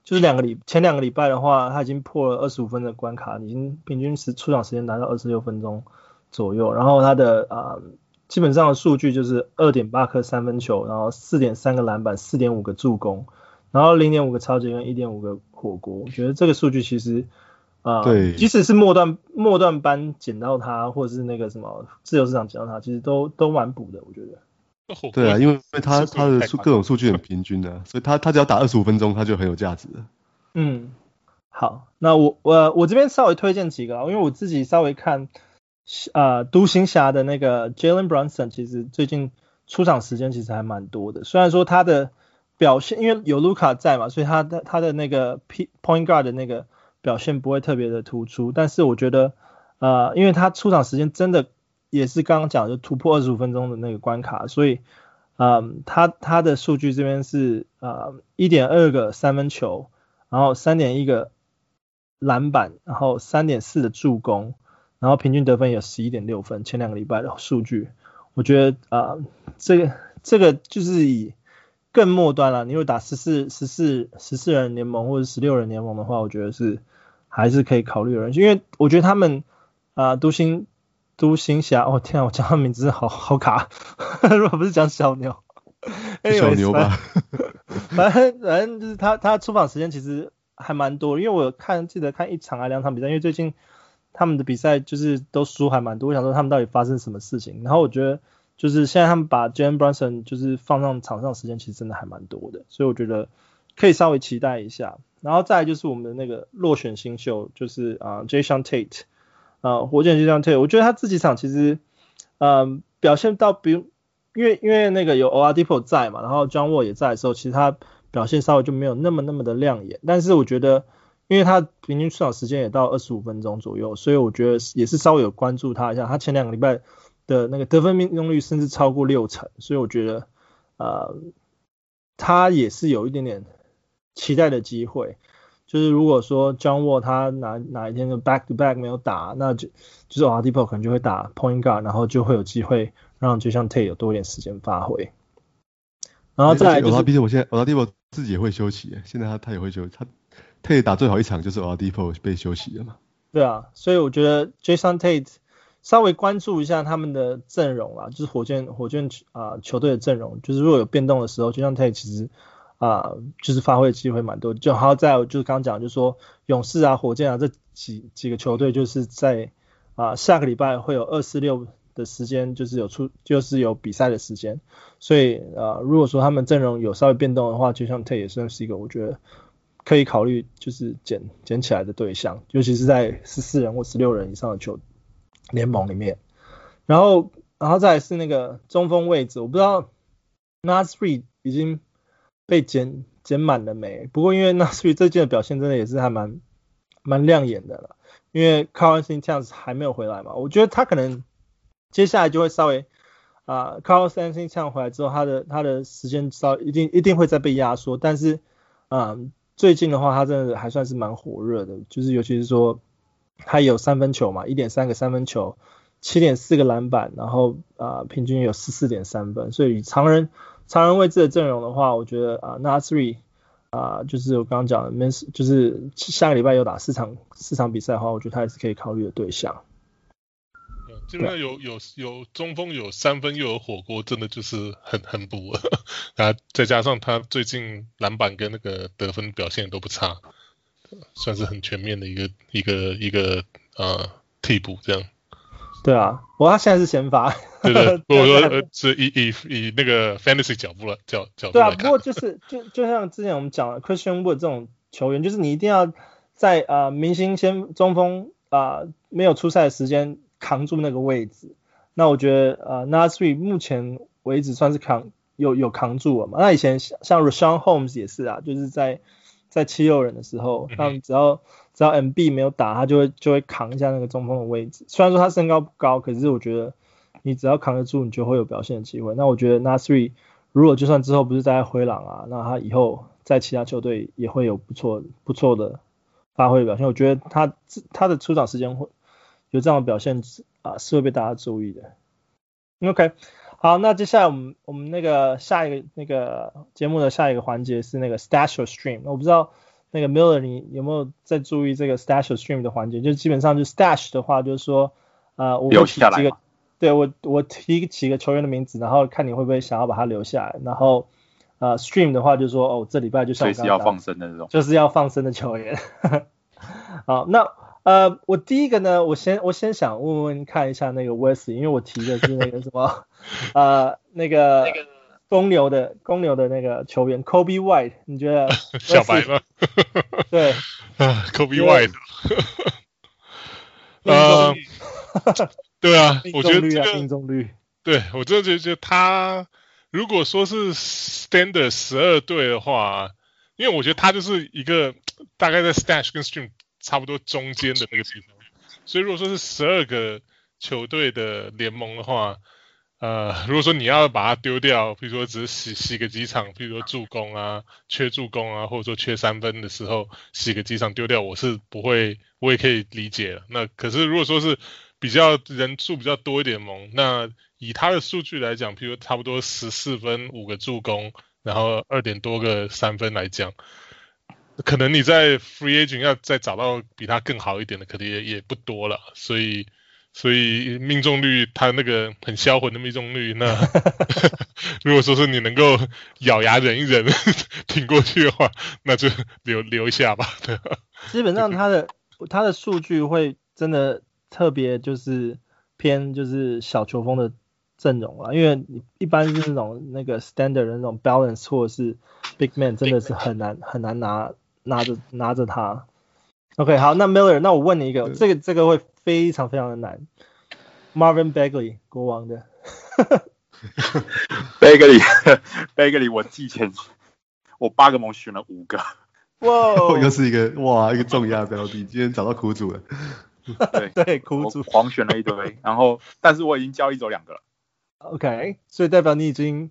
就是两个礼前两个礼拜的话，他已经破了二十五分的关卡，已经平均时出场时间达到二十六分钟左右。然后他的啊、基本上的数据就是二点八颗三分球，然后四点三个篮板，四点五个助攻，然后零点五个超级跟一点五个火锅。我觉得这个数据其实啊，呃、对，即使是末段末段班捡到它，或者是那个什么自由市场捡到它，其实都都蛮补的，我觉得。对啊，因为因为他他的数各种数据很平均的，啊，所以他他只要打二十五分钟，他就很有价值。嗯，好，那我我我这边稍微推荐几个，因为我自己稍微看，呃，独行侠的那个 Jalen Brunson，其实最近出场时间其实还蛮多的，虽然说他的表现，因为有卢卡在嘛，所以他的他的那个 p point guard 的那个表现不会特别的突出。但是我觉得，呃，因为他出场时间真的也是刚刚讲的就突破二十五分钟的那个关卡，所以，嗯、他他的数据这边是呃一点二个三分球，然后三点一个篮板，然后三点四的助攻，然后平均得分有十一点六分。前两个礼拜的数据，我觉得啊、呃，这个这个就是以。更末端了，你如果打十四、十四、十四人联盟或者十六人联盟的话，我觉得是还是可以考虑的人，因为我觉得他们啊，独行独行侠，哦天啊，我讲他名字好好卡，如果不是讲小牛，小牛吧，反正反正就是他他出访时间其实还蛮多，因为我看记得看一场啊两场比赛，因为最近他们的比赛就是都输还蛮多，我想说他们到底发生什么事情，然后我觉得。就是现在他们把 j a m e Brunson 就是放上场上时间其实真的还蛮多的，所以我觉得可以稍微期待一下。然后再就是我们的那个落选新秀，就是啊、Jason Tate 啊、火箭 Jason Tate，我觉得他这几场其实嗯、表现到比因为因为那个有 Oladipo 在嘛，然后 John Wall 也在的时候，其实他表现稍微就没有那么那么的亮眼。但是我觉得因为他平均出场时间也到二十五分钟左右，所以我觉得也是稍微有关注他一下。他前两个礼拜。的那个得分命中率甚至超过六成，所以我觉得，呃，他也是有一点点期待的机会。就是如果说 John Wall 他哪哪一天的 back to back 没有打，那就就是 Oladipo 可能就会打 point guard，然后就会有机会让 Jae'Sean Tate 有多一点时间发挥。然后再来就是，毕竟我现在 Oladipo 自己也会休息，现在他他也会休息，他 Tate 打最好一场就是 Oladipo 被休息了嘛。对啊，所以我觉得 Jae'Sean Tate。稍微关注一下他们的阵容啊，就是火箭火箭啊、球队的阵容，就是如果有变动的时候，就像他其实啊、就是发挥的机会蛮多。就好在就是刚讲，就是说勇士啊、火箭啊这几几个球队，就是在啊、下个礼拜会有二四六的时间，就是有出就是有比赛的时间。所以啊、如果说他们阵容有稍微变动的话，就像他也算是一个我觉得可以考虑就是捡捡起来的对象，尤其是在十四人或十六人以上的球。联盟里面，然后，然后再来是那个中锋位置，我不知道 Naz Reid 已经被减减满了没？不过因为 Naz Reid 最近的表现真的也是还蛮蛮亮眼的了，因为 Karl-Anthony Towns 还没有回来嘛，我觉得他可能接下来就会稍微啊、呃、Karl-Anthony Towns 回来之后，他的他的时间稍一定一定会再被压缩，但是啊、最近的话，他真的还算是蛮火热的，就是尤其是说。他有三分球嘛，一点三个三分球，七点四个篮板，然后啊、平均有十四点三分，所以常人常人位置的阵容的话，我觉得啊 Naz Reid 啊就是我刚刚讲的，Miss 就是下个礼拜有打四场四场比赛的话，我觉得他也是可以考虑的对象。基本上有有有中锋有三分又有火锅，真的就是很很补。啊，再加上他最近篮板跟那个得分表现都不差。算是很全面的一个一个一个呃替补这样。对啊，不过他现在是先发。对对，不过说是以以以那个 fantasy 角度了角角度。对啊，不过就是就就像之前我们讲的 Christian Wood 这种球员，就是你一定要在呃明星先中锋啊、呃、没有出赛的时间扛住那个位置。那我觉得呃 Naz Reid 目前为止算是扛有有扛住了嘛。那以前像像 Rashawn Holmes 也是啊，就是在。在七六人的时候，他们只要只要 MB 没有打，他就会就会扛一下那个中锋的位置。虽然说他身高不高，可是我觉得你只要扛得住，你就会有表现的机会。那我觉得 Naz Reid 如果就算之后不是在灰狼啊，那他以后在其他球队也会有不错不错的发挥表现。我觉得他他的出场时间会有这样的表现啊，是会被大家注意的。OK。好，那接下来我们我们那个下一个那个节目的下一个环节是那个 Stash or Stream。我不知道那个 Miller 你有没有在注意这个 Stash or Stream 的环节？就基本上就 Stash 的话，就是说呃，我提几个，对我我提几个球员的名字，然后看你会不会想要把它留下来。然后呃，Stream 的话就是说哦，这礼拜就像随时要放生的那种，就是要放生的球员。好，那。呃，我第一个呢，我先我先想问问看一下那个 Wesley，因为我提的是那个什么，呃，那个公牛的公牛的那个球员 Kobe White，你觉得 小白吗？对，啊，Kobe White，呃，对啊，我觉得这个命中率，对我真的觉得他如果说是 standard 十二队的话，因为我觉得他就是一个大概在 stash 跟 stream 差不多中间的那个地方，所以如果说是十二个球队的联盟的话。呃，如果说你要把它丢掉，比如说只是洗洗个几场，比如说助攻啊，缺助攻啊，或者说缺三分的时候洗个几场丢掉，我是不会，我也可以理解。那可是如果说是比较人数比较多一点盟，那以他的数据来讲，譬如差不多十四分五个助攻，然后二点多个三分来讲，可能你在 free agent 要再找到比他更好一点的，可能也也不多了，所以。所以命中率，他那个很销魂的命中率，那 如果说是你能够咬牙忍一忍 挺过去的话，那就留留一下吧。对，基本上他的他的数据会真的特别就是偏就是小球风的阵容啊，因为你一般是那种那个 standard 的那种 balance 或者是 big man 真的是很难很难拿拿着拿着它。OK，好，那 Miller，那我问你一个，这个这个会。非常非常的难，Marvin Bagley 国王的，Bagley，Bagley，我记前，我八个盟选了五个，哇，又是一个哇一个重压标的，今天找到苦主了，对对，苦主狂选了一堆，然后但是我已经交易走两个了，OK，所以代表你已经，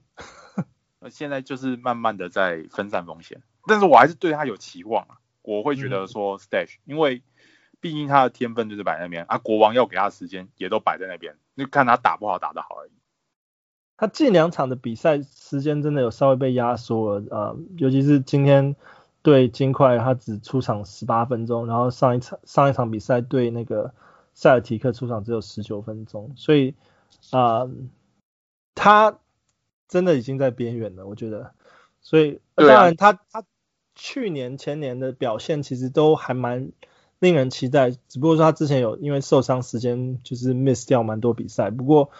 现在就是慢慢的在分散风险，但是我还是对他有期望啊，我会觉得说 Stash，、嗯、因为。毕竟他的天分就是摆在那边啊，国王要给他时间也都摆在那边，就看他打不好打得好而已。他近两场的比赛时间真的有稍微被压缩了，呃，尤其是今天对金块，他只出场十八分钟，然后上一场上一场比赛对那个塞尔提克出场只有十九分钟，所以啊、呃，他真的已经在边缘了，我觉得。所以当然他他去年前年的表现其实都还蛮。令人期待，只不过说他之前有因为受伤时间就是 miss 掉蛮多比赛，不过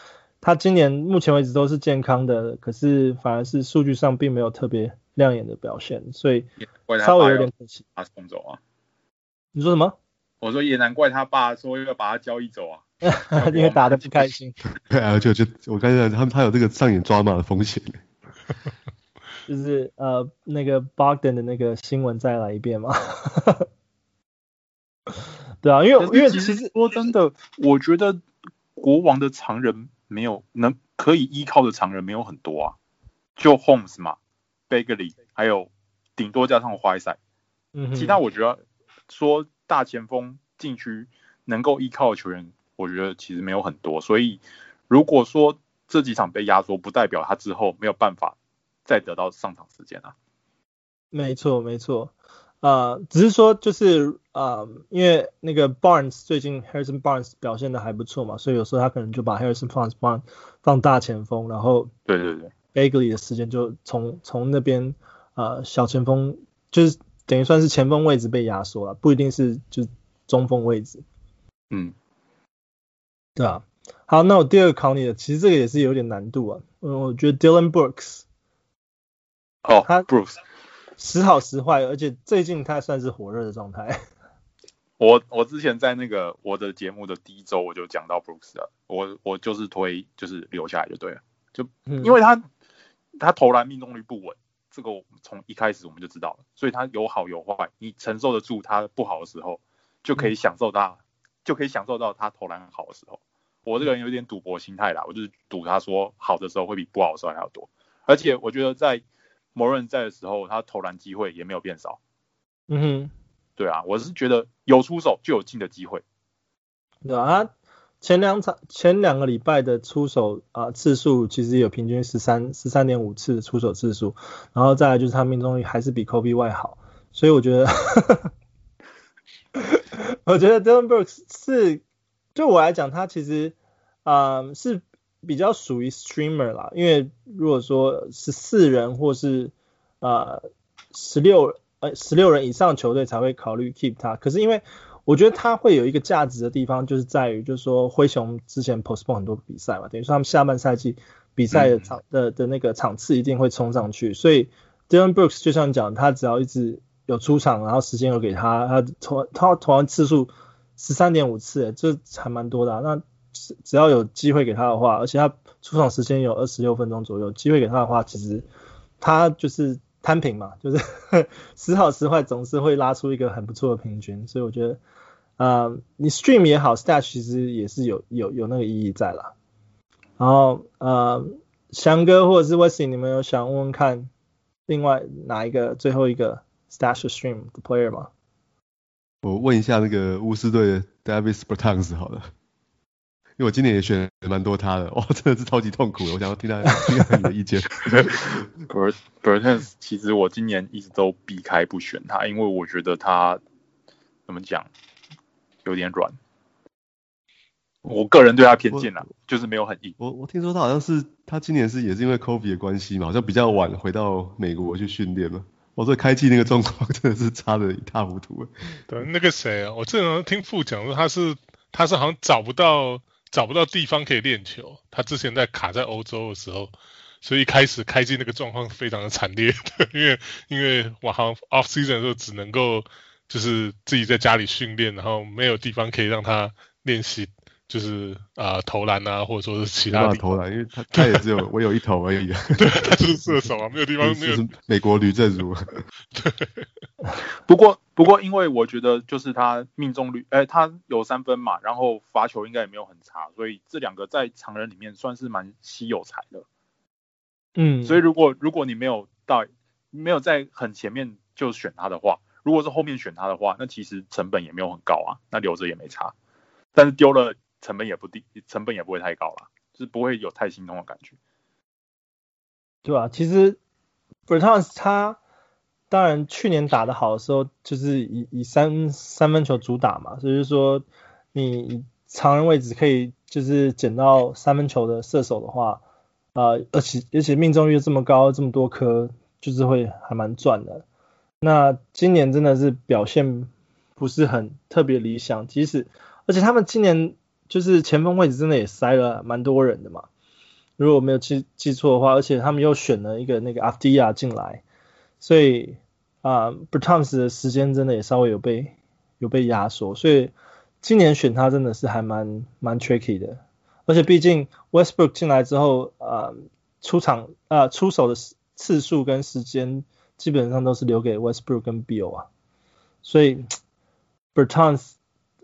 他今年目前为止都是健康的，可是反而是数据上并没有特别亮眼的表现，所以稍微有点可惜。他送走啊？你说什么？我说也难怪他爸说要把他交易走啊，因为打的不开心。对啊，就就我刚才他们他有这个上演抓马的风险。就是呃那个 Bogdan 的那个新闻再来一遍嘛。对啊，因为因为其实说真的，我觉得国王的常人没有能可以依靠的常人没有很多啊，就 Holmes 嘛，Bagley，还有顶多加上 Whiteside，嗯，其他我觉得说大前锋禁区能够依靠的球员，我觉得其实没有很多，所以如果说这几场被压缩，不代表他之后没有办法再得到上场时间啊。没错，没错。啊、呃，只是说就是啊、呃，因为那个 Barnes 最近 Harrison Barnes 表现的还不错嘛，所以有时候他可能就把 Harrison Barnes 放放大前锋，然后对对对，Bagley 的时间就从从那边啊、呃、小前锋，就是等于算是前锋位置被压缩了，不一定是就中锋位置。嗯，对啊。好，那我第二个考你的，其实这个也是有点难度啊。嗯，我觉得 Dillon Brooks，哦，他 Brooks。时好时坏，而且最近他算是火热的状态。我我之前在那个我的节目的第一周我就讲到 Brooks 了，我我就是推就是留下来就对了，就因为他、嗯、他投篮命中率不稳，这个从一开始我们就知道了，所以他有好有坏，你承受得住他不好的时候，就可以享受到、嗯、就可以享受到他投篮好的时候。我这个人有点赌博心态啦，我就是赌他说好的时候会比不好的时候还要多，而且我觉得在。Moran 在的时候，他投篮机会也没有变少。嗯哼，对啊，我是觉得有出手就有进的机会。对啊，前两场前两个礼拜的出手啊、呃、次数其实有平均十三十三点五次出手次数，然后再来就是他命中率还是比 Kobe White 好，所以我觉得，我觉得 Dillon Brooks 是对我来讲，他其实啊、呃、是。比较属于 streamer 啦，因为如果说十四人或是呃十六呃十六人以上球队才会考虑 keep 他，可是因为我觉得他会有一个价值的地方，就是在于就是说灰熊之前 postpone 很多比赛嘛，等于说他们下半赛季比赛的场的的那个场次一定会冲上去，所以 Dylan Brooks 就像讲，他只要一直有出场，然后时间有给他，他投他投完次数十三点五次，这还蛮多的啊，那。只只要有机会给他的话，而且他出场时间有二十六分钟左右，机会给他的话，其实他就是摊平嘛，就是时好时坏，总是会拉出一个很不错的平均。所以我觉得，呃，你 stream 也好，stash 其实也是有有有那个意义在啦。然后呃，翔哥或者是 Wesley，你们有想问问看另外哪一个最后一个 stash stream 的 player 吗？我问一下那个巫师队的 Davis Bertans 好了，因为我今年也选了蛮多他的，哇，真的是超级痛苦的，我想要听他听他你的意见。Bert Bertans 其实我今年一直都避开不选他，因为我觉得他怎么讲有点软。我个人对他偏见啦，就是没有很硬。我我听说他好像是他今年是也是因为 COVID 的关系嘛，好像比较晚回到美国去训练嘛。我这开季那个状况真的是差的一塌糊涂。对，那个谁啊，我正常听傅讲说他是他是好像找不到找不到地方可以练球，他之前在卡在欧洲的时候，所以一开始开季那个状况非常的惨烈，因为因为我好像 off season 的时候只能够就是自己在家里训练，然后没有地方可以让他练习。就是啊、呃，投篮啊，或者说是其他的投篮，因为他 他也只有我有一投而已。对，他就是射手啊，没有地方没有。是美国吕政儒。对。不过不过，因为我觉得就是他命中率，哎、欸，他有三分嘛，然后罚球应该也没有很差，所以这两个在常人里面算是蛮稀有才的。嗯。所以如果如果你没有到没有在很前面就选他的话，如果是后面选他的话，那其实成本也没有很高啊，那留着也没差，但是丢了。成本也不低，成本也不会太高啦，就是不会有太心痛的感觉，对吧、啊？其实 Bertans 他当然去年打得好的时候，就是以以三三分球主打嘛，所以就是说你常人位置可以就是捡到三分球的射手的话，啊、呃，而且而且命中率这么高，这么多颗，就是会还蛮赚的。那今年真的是表现不是很特别理想，即使而且他们今年。就是前锋位置真的也塞了蛮多人的嘛，如果没有记记错的话，而且他们又选了一个那个阿迪亚进来，所以啊、Bertans 的时间真的也稍微有被有被压缩，所以今年选他真的是还蛮蛮 tricky 的，而且毕竟 Westbrook 进来之后啊、出场啊、出手的次数跟时间基本上都是留给 Westbrook 跟 Beal 啊，所以 Bertans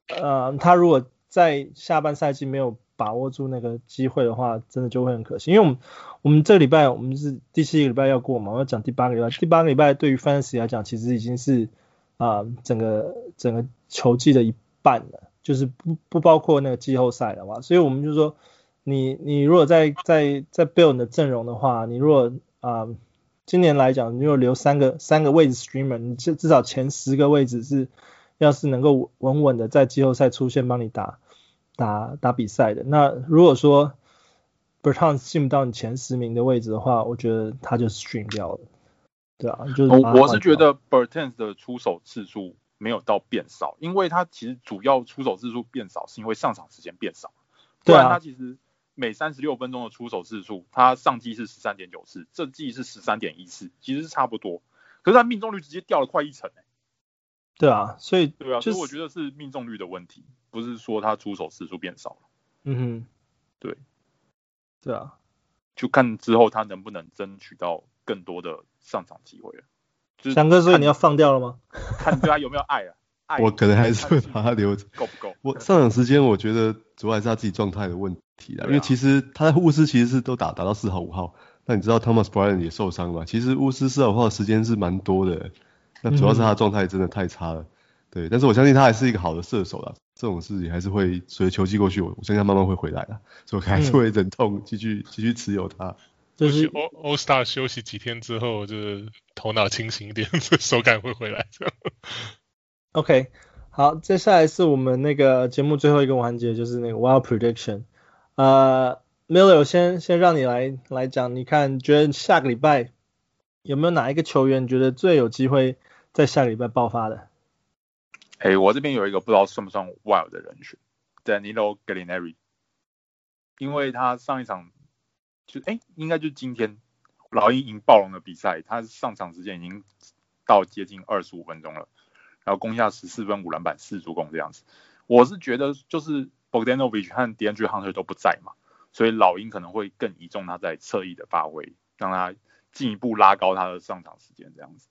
呃他如果在下半赛季没有把握住那个机会的话，真的就会很可惜。因为我们我们这个礼拜我们是第七个礼拜要过嘛，我要讲第八个礼拜。第八个礼拜对于 Fantasy 来讲，其实已经是啊、呃、整个整个球季的一半了，就是不不包括那个季后赛了嘛。所以我们就说，你你如果在在在 build 你的阵容的话，你如果啊、呃、今年来讲，你如果留三个三个位置 streamer，你至至少前十个位置是。要是能够稳稳的在季后赛出现，帮你打打打比赛的，那如果说 Bertans 进不到你前十名的位置的话，我觉得他就 stream 掉了。对啊，就是我我是觉得 Bertans 的出手次数没有到变少，因为他其实主要出手次数变少是因为上场时间变少。对啊，他其实每三十六分钟的出手次数，他上季是十三点九次，这季是十三点一次，其实是差不多。可是他命中率直接掉了快一成欸对啊，所以对啊，所以我觉得是命中率的问题，不是说他出手次数变少了。嗯哼，对，对啊，就看之后他能不能争取到更多的上场机会了。翔哥，所以你要放掉了吗？看你对他有没有爱啊？爱我可能还是会把他留着。够不够？我上场时间我觉得主要还是他自己状态的问题啦，因为其实他在巫师其实是都打打到四号五号，那你知道 Thomas Bryant 也受伤了，其实巫师四号五号的时间是蛮多的。那主要是他的状态真的太差了，嗯、对，但是我相信他还是一个好的射手啦，这种事情还是会随着球季过去，我我相信他慢慢会回来的，所以我还是会忍痛继续继续持有他。就是 All All Star 休息几天之后，就是头脑清醒一点，手感会回来。OK，好，接下来是我们那个节目最后一个环节，就是那个 Wild Prediction。呃，Miller 先先让你来来讲，你看觉得下个礼拜。有没有哪一个球员觉得最有机会在下个礼拜爆发的？哎、我这边有一个不知道算不算 wild 的人选，Danilo Gallinari，因为他上一场就哎、应该就是今天老鹰赢暴龙的比赛，他上场时间已经到接近二十五分钟了，然后攻下十四分五篮板四助攻这样子。我是觉得就是 Bogdanovich 和 DeAndre Hunter 都不在嘛，所以老鹰可能会更倚重他在侧翼的发挥，让他进一步拉高他的上场时间这样子。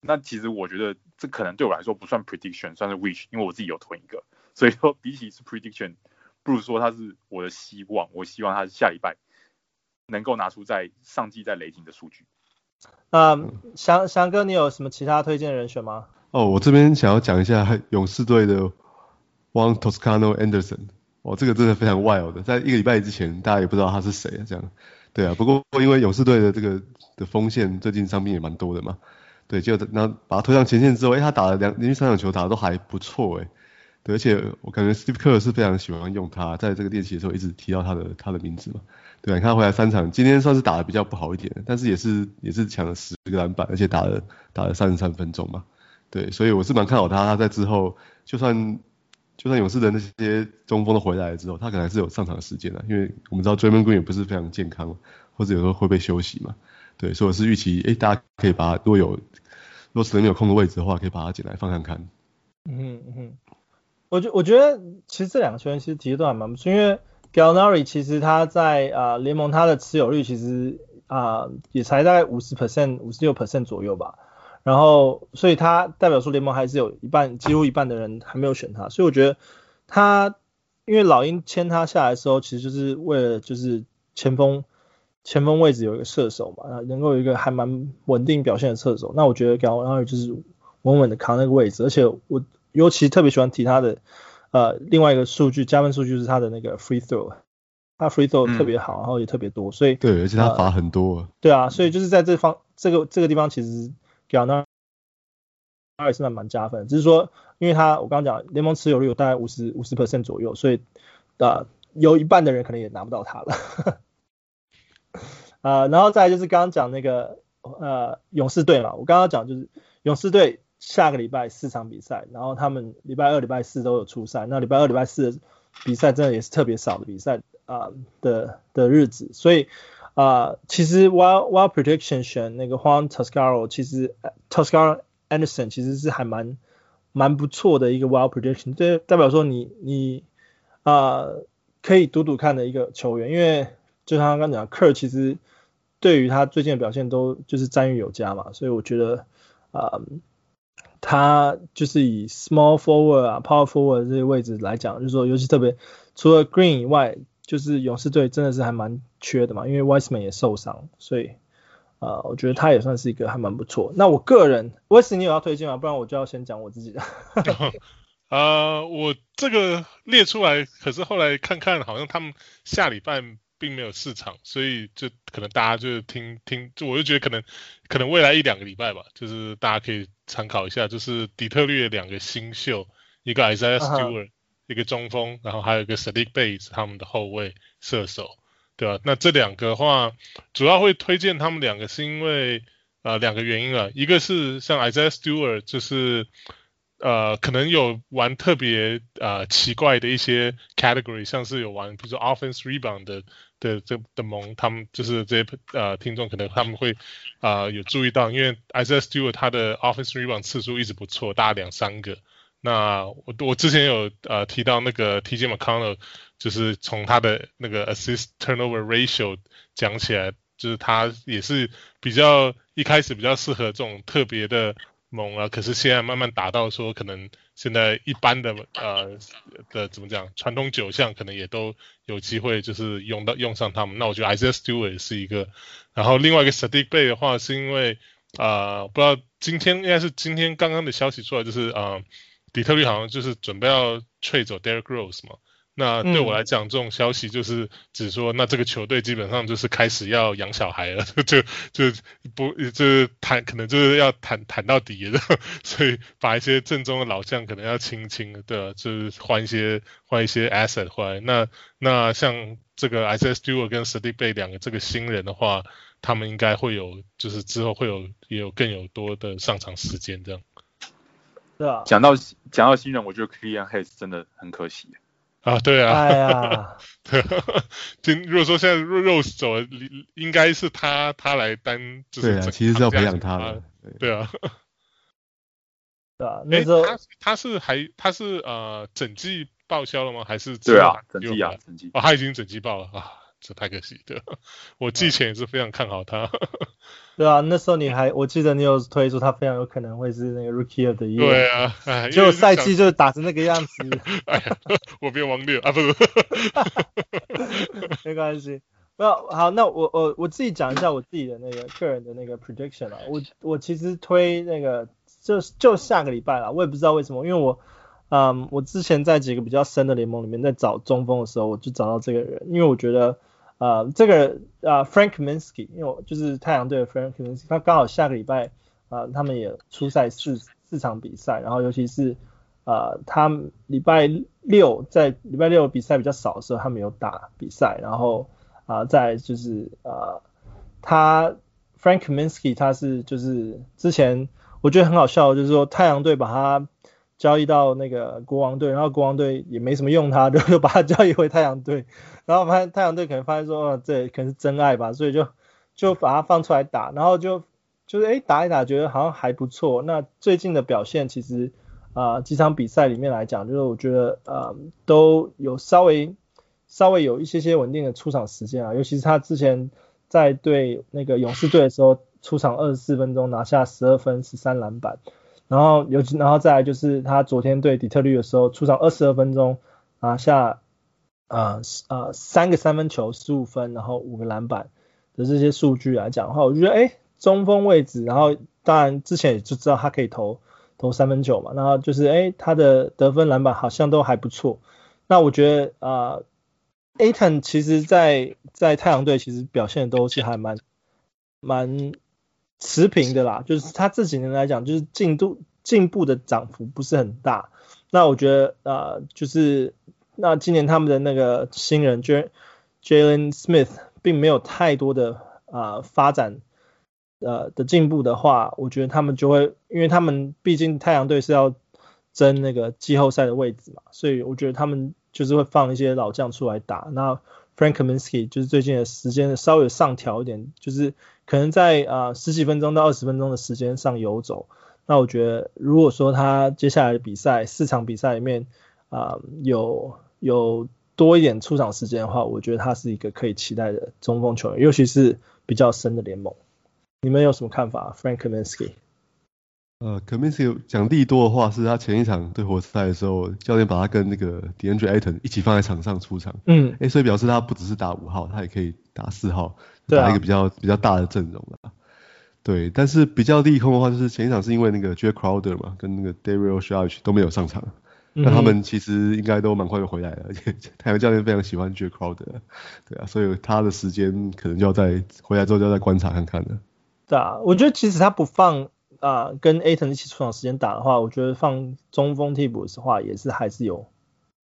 那其实我觉得这可能对我来说不算 prediction，算是 wish，因为我自己有囤一个，所以说比起是 prediction，不如说他是我的希望，我希望他下礼拜能够拿出在上季在雷霆的数据。那，翔翔哥，你有什么其他推荐人选吗？哦，我这边想要讲一下 勇士队的 Juan Toscano Anderson，哦，这个真的非常 wild 的，在一个礼拜之前大家也不知道他是谁啊，这样，对啊，不过因为勇士队的这个的锋线最近伤病也蛮多的嘛。对，就然后把他推上前线之后，哎，他打了两连续三场球打的都还不错，哎，对，而且我感觉 Steve Kerr 是非常喜欢用他，在这个练习的时候一直提到他的他的名字嘛，对，你看他回来三场，今天算是打的比较不好一点，但是也是也是抢了十个篮板，而且打了打了三十三分钟嘛，对，所以我是蛮看好他，他在之后就算就算勇士的那些中锋都回来了之后，他可能还是有上场的时间的，因为我们知道 d r a m o n Green 也不是非常健康，或者有时候会被休息嘛。对，所以我是预期，哎，大家可以把他，如果有，如果实在没有空的位置的话，可以把他捡来放看看。嗯嗯，我觉我觉得其实这两个球员其实提的都还蛮不错，因为 Gallinari 其实他在啊、呃、联盟他的持有率其实啊、也才大概五十 percent、五十六 percent 左右吧。然后所以他代表说联盟还是有一半几乎一半的人还没有选他，所以我觉得他因为老鹰签他下来的时候，其实就是为了就是前锋。前锋位置有一个射手嘛，啊，能够有一个还蛮稳定表现的射手，那我觉得 Gallinari 就是稳稳的扛那个位置，而且我尤其特别喜欢提他的呃另外一个数据加分数据是他的那个 free throw，他 free throw 特别好，嗯、然后也特别多，所以对，而且他罚很多、呃，对啊，所以就是在这方这个这个地方其实 Gallinari 也是蛮蛮加分，只是说因为他我刚刚讲联盟持有率有大概五十五十 percent 左右，所以啊、呃、有一半的人可能也拿不到他了。呃，然后再就是刚刚讲那个呃勇士队嘛，我刚刚讲就是勇士队下个礼拜四场比赛，然后他们礼拜二、礼拜四都有出赛，那礼拜二、礼拜四比赛真的也是特别少的比赛啊、的的日子，所以啊、其实 Wild Wild Prediction 选那个 Juan Toscaro，其实 Toscaro Anderson 其实是还蛮蛮不错的一个 Wild Prediction，这代表说你你啊、可以赌赌看的一个球员，因为就像刚刚讲，Kerr 其实对于他最近的表现都就是赞誉有加嘛，所以我觉得啊、他就是以 small forward 啊、power forward 这些位置来讲，就是说尤其特别除了 Green 以外，就是勇士队真的是还蛮缺的嘛，因为 Wiseman 也受伤，所以啊、我觉得他也算是一个还蛮不错。那我个人 Wisman 你有要推荐吗？不然我就要先讲我自己的。啊、我这个列出来，可是后来看看，好像他们下礼拜。并没有市场，所以就可能大家就听听，就我就觉得可能可能未来一两个礼拜吧，就是大家可以参考一下，就是底特律的两个新秀，一个 Isaiah Stewart，、uh. 一个中锋，然后还有一个 Saddiq Bey 他们的后卫射手，对吧？那这两个的话，主要会推荐他们两个，是因为呃两个原因啊，一个是像 Isaiah Stewart 就是。呃，可能有玩特别呃奇怪的一些 category，像是有玩，比如说 offense rebound 的的这的盟，他们就是这些呃听众可能他们会啊、有注意到，因为 SSJ 他的 office rebound 次数一直不错，大概两三个。那我我之前有呃提到那个 TJ McConnell，就是从他的那个 assist turnover ratio 讲起来，就是他也是比较一开始比较适合这种特别的。猛啊！可是现在慢慢达到说，可能现在一般的呃的怎么讲，传统九项可能也都有机会就是用到用上他们。那我觉得 Isaiah Stewart 是一个，然后另外一个 Sadiq Bay 的话，是因为啊、不知道今天应该是今天刚刚的消息出来，就是啊、呃，底特律好像就是准备要 trade 走 Derrick Rose 嘛。那对我来讲，这种消息就是只说，那这个球队基本上就是开始要养小孩了，就就不就是谈，可能就是要谈谈到底了，所以把一些正宗的老将可能要清清，对吧？就是换一些换一些 asset 回来。那那像这个 Isaiah Stewart 跟 Bey 两个这个新人的话，他们应该会有，就是之后会有也有更有多的上场时间这样。对啊。讲到讲到新人，我觉得 Killian Hayes 真的很可惜。啊，对啊，哎呀，对，今如果说现在 Rose 走了，应该是他他来担，就是对啊，其实是要培养他的，对。啊，对啊，那时候他他是还他是呃整季报销了吗？还是对啊，整季啊，整季。哦，他已经整季报了啊，这太可惜，的，我之前也是非常看好他。对啊，那时候你还，我记得你有推出他非常有可能会是那个 Rookie of the Year。对啊，结果赛季就打成那个样子。哎呀，我变王六啊，不是，没关系。那好，那我我我自己讲一下我自己的那个个人的那个 prediction 啊，我我其实推那个就就下个礼拜了，我也不知道为什么，因为我嗯我之前在几个比较深的联盟里面在找中锋的时候，我就找到这个人，因为我觉得。呃，这个呃，Frank Minsky，因为我就是太阳队的 Frank Minsky，他刚好下个礼拜啊、呃，他们也出赛四四场比赛，然后尤其是呃，他礼拜六在礼拜六比赛比较少的时候，他们有打比赛，然后啊、呃，再就是呃，他 Frank Minsky 他是就是之前我觉得很好笑，就是说太阳队把他交易到那个国王队，然后国王队也没什么用他，就又把他交易回太阳队。然后发现太阳队可能发现说，哦，这可能是真爱吧，所以就就把他放出来打，然后就就是哎打一打，觉得好像还不错。那最近的表现其实啊、呃、几场比赛里面来讲，就是我觉得呃都有稍微稍微有一些些稳定的出场时间啊，尤其是他之前在对那个勇士队的时候，出场二十四分钟拿下十二分十三篮板，然后尤其然后再来就是他昨天对底特律的时候，出场二十二分钟拿下。呃呃，三个三分球，十五分，然后五个篮板的这些数据来讲的话，我觉得哎，中锋位置，然后当然之前也就知道他可以投投三分球嘛，然后就是哎，他的得分篮板好像都还不错。那我觉得啊，Aton 其实在在太阳队其实表现都是还蛮蛮持平的啦，就是他这几年来讲，就是进度进步的涨幅不是很大。那我觉得啊、呃，就是。那今年他们的那个新人 Jalen Smith 并没有太多的啊、呃、发展呃的进步的话，我觉得他们就会，因为他们毕竟太阳队是要争那个季后赛的位置嘛，所以我觉得他们就是会放一些老将出来打。那 Frank Kaminsky 就是最近的时间稍微上调一点，就是可能在啊、十几分钟到二十分钟的时间上游走。那我觉得如果说他接下来的比赛四场比赛里面啊、有有多一点出场时间的话，我觉得他是一个可以期待的中锋球员，尤其是比较深的联盟。你们有什么看法？Frank Kaminsky？呃，Kaminsky 讲利多的话，是他前一场对活塞的时候，教练把他跟那个 DeAndre Ayton 一起放在场上出场。嗯，哎、欸，所以表示他不只是打五号，他也可以打四号，打一个比较、啊、比较大的阵容了。对，但是比较利空的话，就是前一场是因为那个 Jae Crowder 嘛，跟那个 Dario Saric 都没有上场。那他们其实应该都蛮快就回来了，而且 太阳教练非常喜欢 Jae Crowder，对啊，所以他的时间可能就要在回来之后就要再观察看看了。对啊，我觉得其实他不放啊、跟 Aton 一起出场时间打的话，我觉得放中锋替补的话也是还是有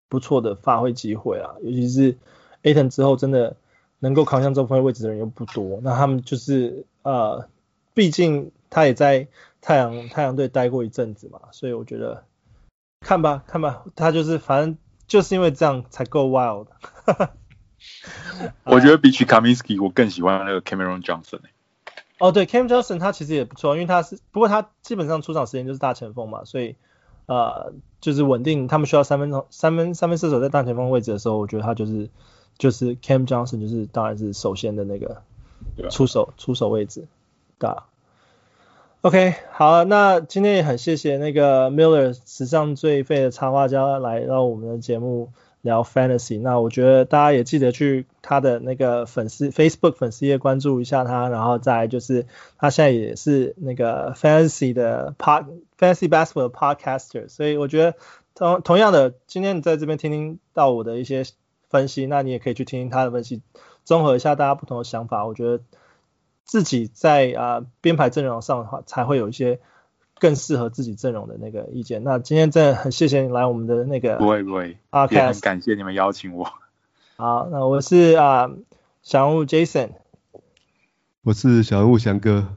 不错的发挥机会啊，尤其是 Aton 之后真的能够扛上中锋位置的人又不多，那他们就是呃，毕竟他也在太阳太阳队待过一阵子嘛，所以我觉得。看吧，看吧，他就是反正就是因为这样才够 wild。我觉得比起 Kaminsky，我更喜欢那个 Cameron Johnson。哦，对，Cam Johnson 他其实也不错，因为他是不过他基本上出场时间就是大前锋嘛，所以呃就是稳定。他们需要三分钟三分三分射手在大前锋位置的时候，我觉得他就是就是 Cam Johnson 就是当然是首先的那个出手出手位置，对啊。OK，好，那今天也很谢谢那个 Miller 史上最废的插画家来到我们的节目聊 Fantasy。那我觉得大家也记得去他的那个粉丝 Facebook 粉丝页关注一下他，然后再就是他现在也是那个 Fantasy 的 pod fantasy basketball podcaster，。所以我觉得同同样的，今天你在这边听听到我的一些分析，那你也可以去听听他的分析，综合一下大家不同的想法，我觉得。自己在啊编排阵容上的话，才会有一些更适合自己阵容的那个意见。那今天真的很谢谢你来我们的那个，不会不会，啊，也很感谢你们邀请我。好，那我是啊小人物 Jason，我是小人物翔哥，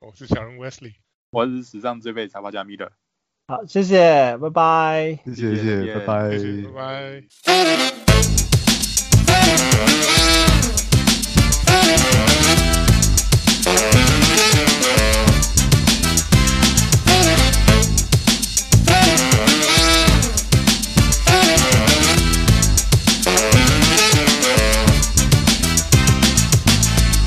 我是小人物 Wesley，我是史上最废插画家 Miller。好，谢谢，拜拜，谢谢谢谢，拜拜，谢谢拜拜。